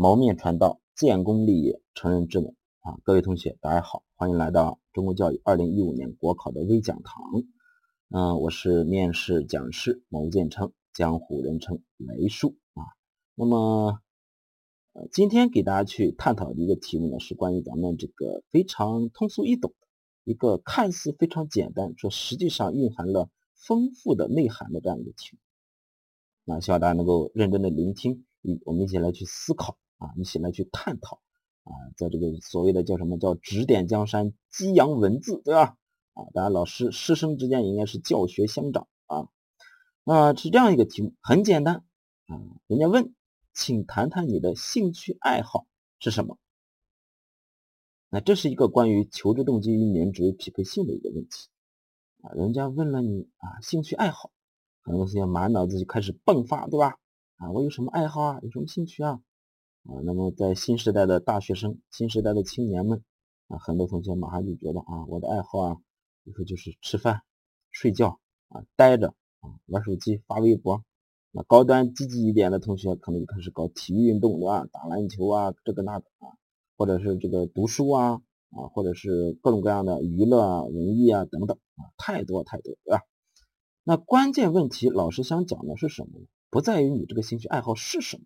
谋面传道，建功立业，成人之美啊！各位同学，大家好，欢迎来到中国教育二零一五年国考的微讲堂。嗯，我是面试讲师牟建称，江湖人称雷叔啊。那么，呃，今天给大家去探讨的一个题目呢，是关于咱们这个非常通俗易懂的一个看似非常简单，说实际上蕴含了丰富的内涵的这样一个题目。那希望大家能够认真的聆听。一，我们一起来去思考啊，一起来去探讨啊，在这个所谓的叫什么叫指点江山、激扬文字，对吧？啊，当然老师师生之间应该是教学相长啊。那是这样一个题目，很简单啊。人家问，请谈谈你的兴趣爱好是什么？那这是一个关于求职动机与年值匹配性的一个问题啊。人家问了你啊，兴趣爱好，很多同学满脑子就开始迸发，对吧？啊，我有什么爱好啊？有什么兴趣啊？啊，那么在新时代的大学生、新时代的青年们啊，很多同学马上就觉得啊，我的爱好啊，比如说就是吃饭、睡觉啊，待着啊，玩手机、发微博。那高端积极一点的同学，可能就开始搞体育运动，对吧？打篮球啊，这个那个啊，或者是这个读书啊，啊，或者是各种各样的娱乐啊、文艺啊等等啊，太多太多，对吧？那关键问题，老师想讲的是什么呢？不在于你这个兴趣爱好是什么，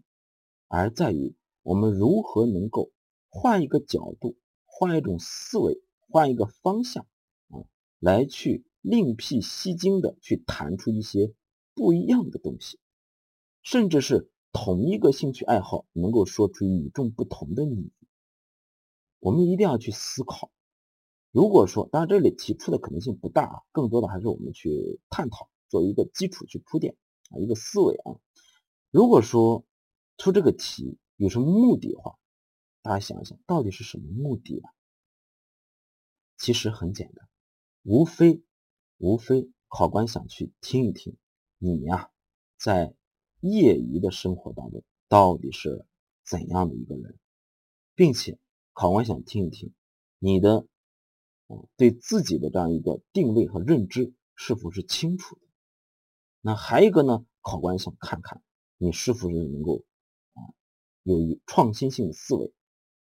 而在于我们如何能够换一个角度、换一种思维、换一个方向啊，来去另辟蹊径的去谈出一些不一样的东西，甚至是同一个兴趣爱好能够说出与众不同的你。我们一定要去思考。如果说，当然这里提出的可能性不大啊，更多的还是我们去探讨，做一个基础去铺垫。啊，一个思维啊，如果说出这个题有什么目的的话，大家想一想，到底是什么目的啊？其实很简单，无非无非考官想去听一听你呀，在业余的生活当中到底是怎样的一个人，并且考官想听一听你的对自己的这样一个定位和认知是否是清楚的。那还有一个呢？考官想看看你是否是能够，有创新性的思维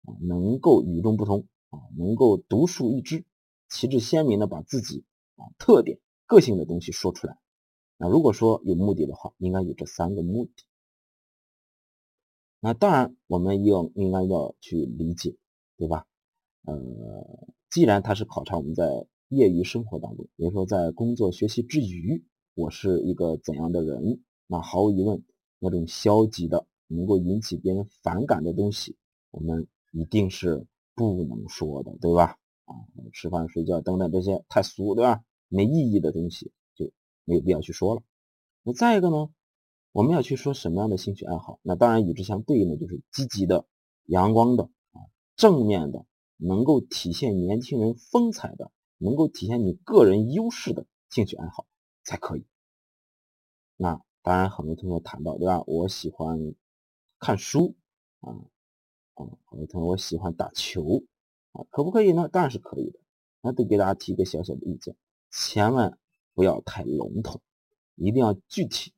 啊，能够与众不同啊，能够独树一帜，旗帜鲜明的把自己啊特点、个性的东西说出来。那如果说有目的的话，应该有这三个目的。那当然，我们要应该要去理解，对吧？呃，既然它是考察我们在业余生活当中，比如说在工作学习之余。我是一个怎样的人？那毫无疑问，那种消极的、能够引起别人反感的东西，我们一定是不能说的，对吧？啊，吃饭、睡觉等等这些太俗，对吧？没意义的东西就没有必要去说了。那再一个呢，我们要去说什么样的兴趣爱好？那当然与之相对应的就是积极的、阳光的啊、正面的，能够体现年轻人风采的，能够体现你个人优势的兴趣爱好。才可以。那当然，很多同学谈到，对吧？我喜欢看书啊，啊，很多同学我喜欢打球啊，可不可以呢？当然是可以的。那得给大家提一个小小的意见，千万不要太笼统，一定要具体。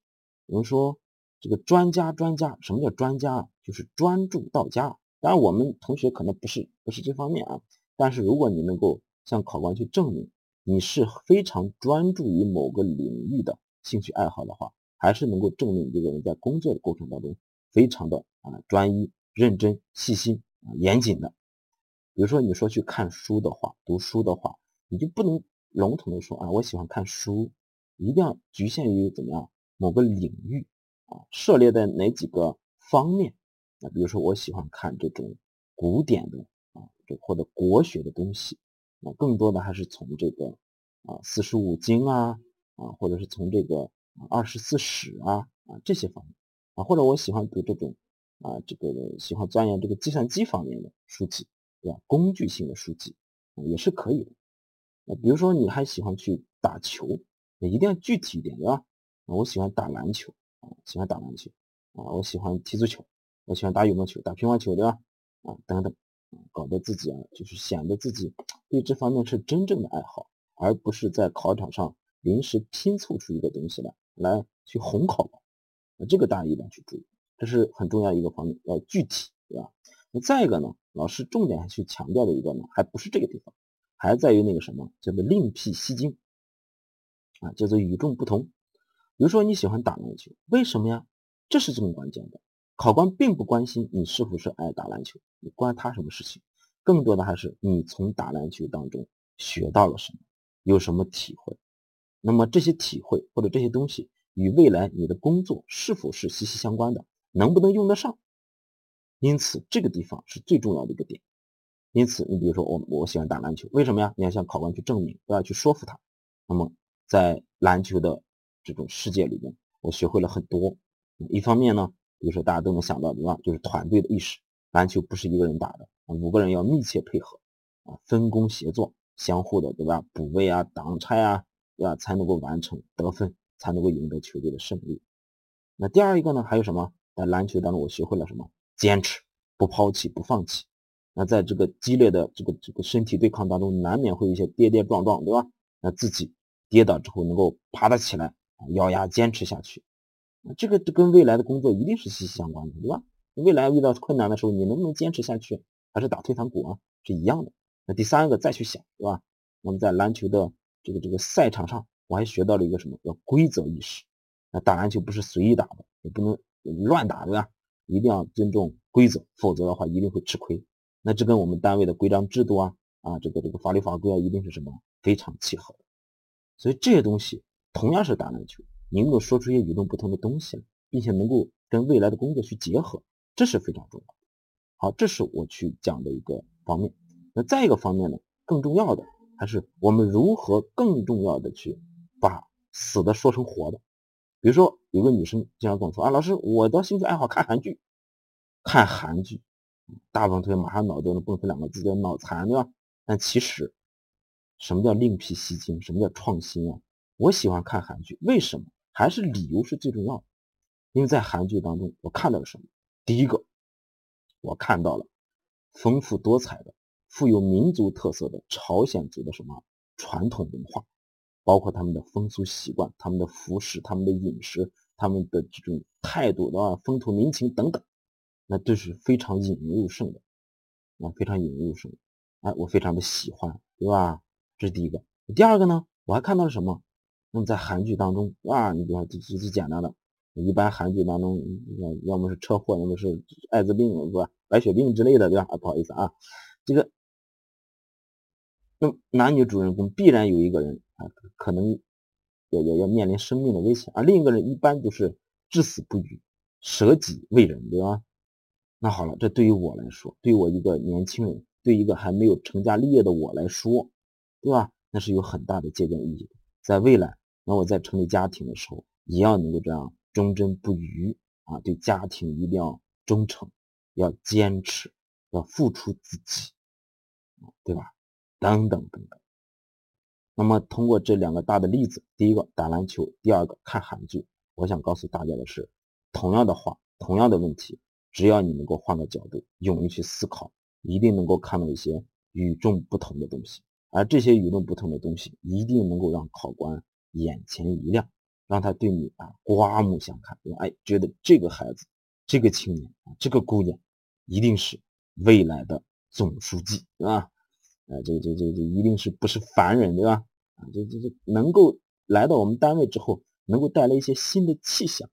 比如说，这个专家，专家，什么叫专家？就是专注到家。当然，我们同学可能不是不是这方面啊，但是如果你能够向考官去证明。你是非常专注于某个领域的兴趣爱好的话，还是能够证明这个人在工作的过程当中非常的啊专一、认真、细心啊严谨的。比如说你说去看书的话，读书的话，你就不能笼统的说啊我喜欢看书，一定要局限于怎么样某个领域啊涉猎在哪几个方面啊？比如说我喜欢看这种古典的啊这或者国学的东西。那更多的还是从这个啊四书五经啊啊，或者是从这个二十四史啊啊这些方面啊，或者我喜欢读这种啊这个喜欢钻研这个计算机方面的书籍，对吧？工具性的书籍也是可以的。那比如说你还喜欢去打球，一定要具体一点，对吧？我喜欢打篮球啊，喜欢打篮球啊，我喜欢踢足球，我喜欢打羽毛球、打乒乓球，对吧？啊，等等。搞得自己啊，就是显得自己对这方面是真正的爱好，而不是在考场上临时拼凑出一个东西来，来去哄考官。这个大家一定要去注意，这是很重要一个方面，要具体对吧？那再一个呢，老师重点去强调的一个呢，还不是这个地方，还在于那个什么，叫做另辟蹊径啊，叫做与众不同。比如说你喜欢打篮球，为什么呀？这是最关键的。考官并不关心你是不是爱打篮球，你关他什么事情？更多的还是你从打篮球当中学到了什么，有什么体会。那么这些体会或者这些东西与未来你的工作是否是息息相关的，能不能用得上？因此这个地方是最重要的一个点。因此你比如说我我喜欢打篮球，为什么呀？你要向考官去证明，不要去说服他。那么在篮球的这种世界里面，我学会了很多。一方面呢，比如说大家都能想到的啊，就是团队的意识。篮球不是一个人打的，五个人要密切配合啊，分工协作，相互的对吧？补位啊，挡拆啊。对吧？才能够完成得分，才能够赢得球队的胜利。那第二一个呢？还有什么？在篮球当中，我学会了什么？坚持，不抛弃，不放弃。那在这个激烈的这个这个身体对抗当中，难免会有一些跌跌撞撞，对吧？那自己跌倒之后能够爬得起来，咬牙坚持下去。这个跟未来的工作一定是息息相关的，对吧？未来遇到困难的时候，你能不能坚持下去？还是打退堂鼓啊？是一样的。那第三个再去想，对吧？我们在篮球的。这个这个赛场上，我还学到了一个什么叫规则意识。那打篮球不是随意打的，也不能乱打，对吧？一定要尊重规则，否则的话一定会吃亏。那这跟我们单位的规章制度啊啊，这个这个法律法规啊，一定是什么非常契合的。所以这些东西同样是打篮球，你能够说出一些与众不同的东西，并且能够跟未来的工作去结合，这是非常重要的。好，这是我去讲的一个方面。那再一个方面呢，更重要的。还是我们如何更重要的去把死的说成活的？比如说，有个女生经常跟我说：“啊，老师，我的兴趣爱好看韩剧，看韩剧。”大部分同学马上脑中能蹦出两个字叫“脑残”，对吧？但其实，什么叫另辟蹊径？什么叫创新啊？我喜欢看韩剧，为什么？还是理由是最重要的。因为在韩剧当中，我看到了什么？第一个，我看到了丰富多彩的。富有民族特色的朝鲜族的什么传统文化，包括他们的风俗习惯、他们的服饰、他们的饮食、他们的这种态度的风土民情等等，那都是非常引人入胜的，啊，非常引人入胜，哎，我非常的喜欢，对吧？这是第一个。第二个呢，我还看到了什么？那么在韩剧当中，哇，你比方最最简单的，一般韩剧当中，要么是车祸，要么是艾滋病，是吧？白血病之类的，对吧？啊，不好意思啊，这个。那男女主人公必然有一个人啊，可能要要要面临生命的危险，而另一个人一般都是至死不渝，舍己为人，对吧？那好了，这对于我来说，对于我一个年轻人，对一个还没有成家立业的我来说，对吧？那是有很大的借鉴意义的。在未来，那我在成立家庭的时候，也要能够这样忠贞不渝啊，对家庭一定要忠诚，要坚持，要付出自己，对吧？等等等等，那么通过这两个大的例子，第一个打篮球，第二个看韩剧，我想告诉大家的是，同样的话，同样的问题，只要你能够换个角度，勇于去思考，一定能够看到一些与众不同的东西，而这些与众不同的东西，一定能够让考官眼前一亮，让他对你啊刮目相看，哎，觉得这个孩子，这个青年，这个姑娘，一定是未来的总书记，对吧？啊，这个这这这一定是不是凡人，对吧？啊，这这这能够来到我们单位之后，能够带来一些新的气象，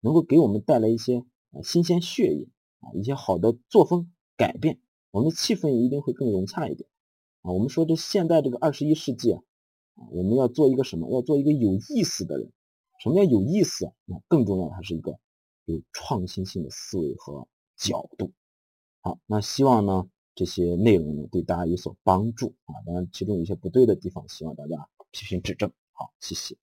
能够给我们带来一些啊新鲜血液啊，一些好的作风改变，我们的气氛一定会更融洽一点啊。我们说这现在这个二十一世纪啊，啊，我们要做一个什么？要做一个有意思的人。什么叫有意思啊？那更重要的还是一个有创新性的思维和角度。好，那希望呢？这些内容呢，对大家有所帮助啊！当然，其中有些不对的地方，希望大家批评指正。好，谢谢。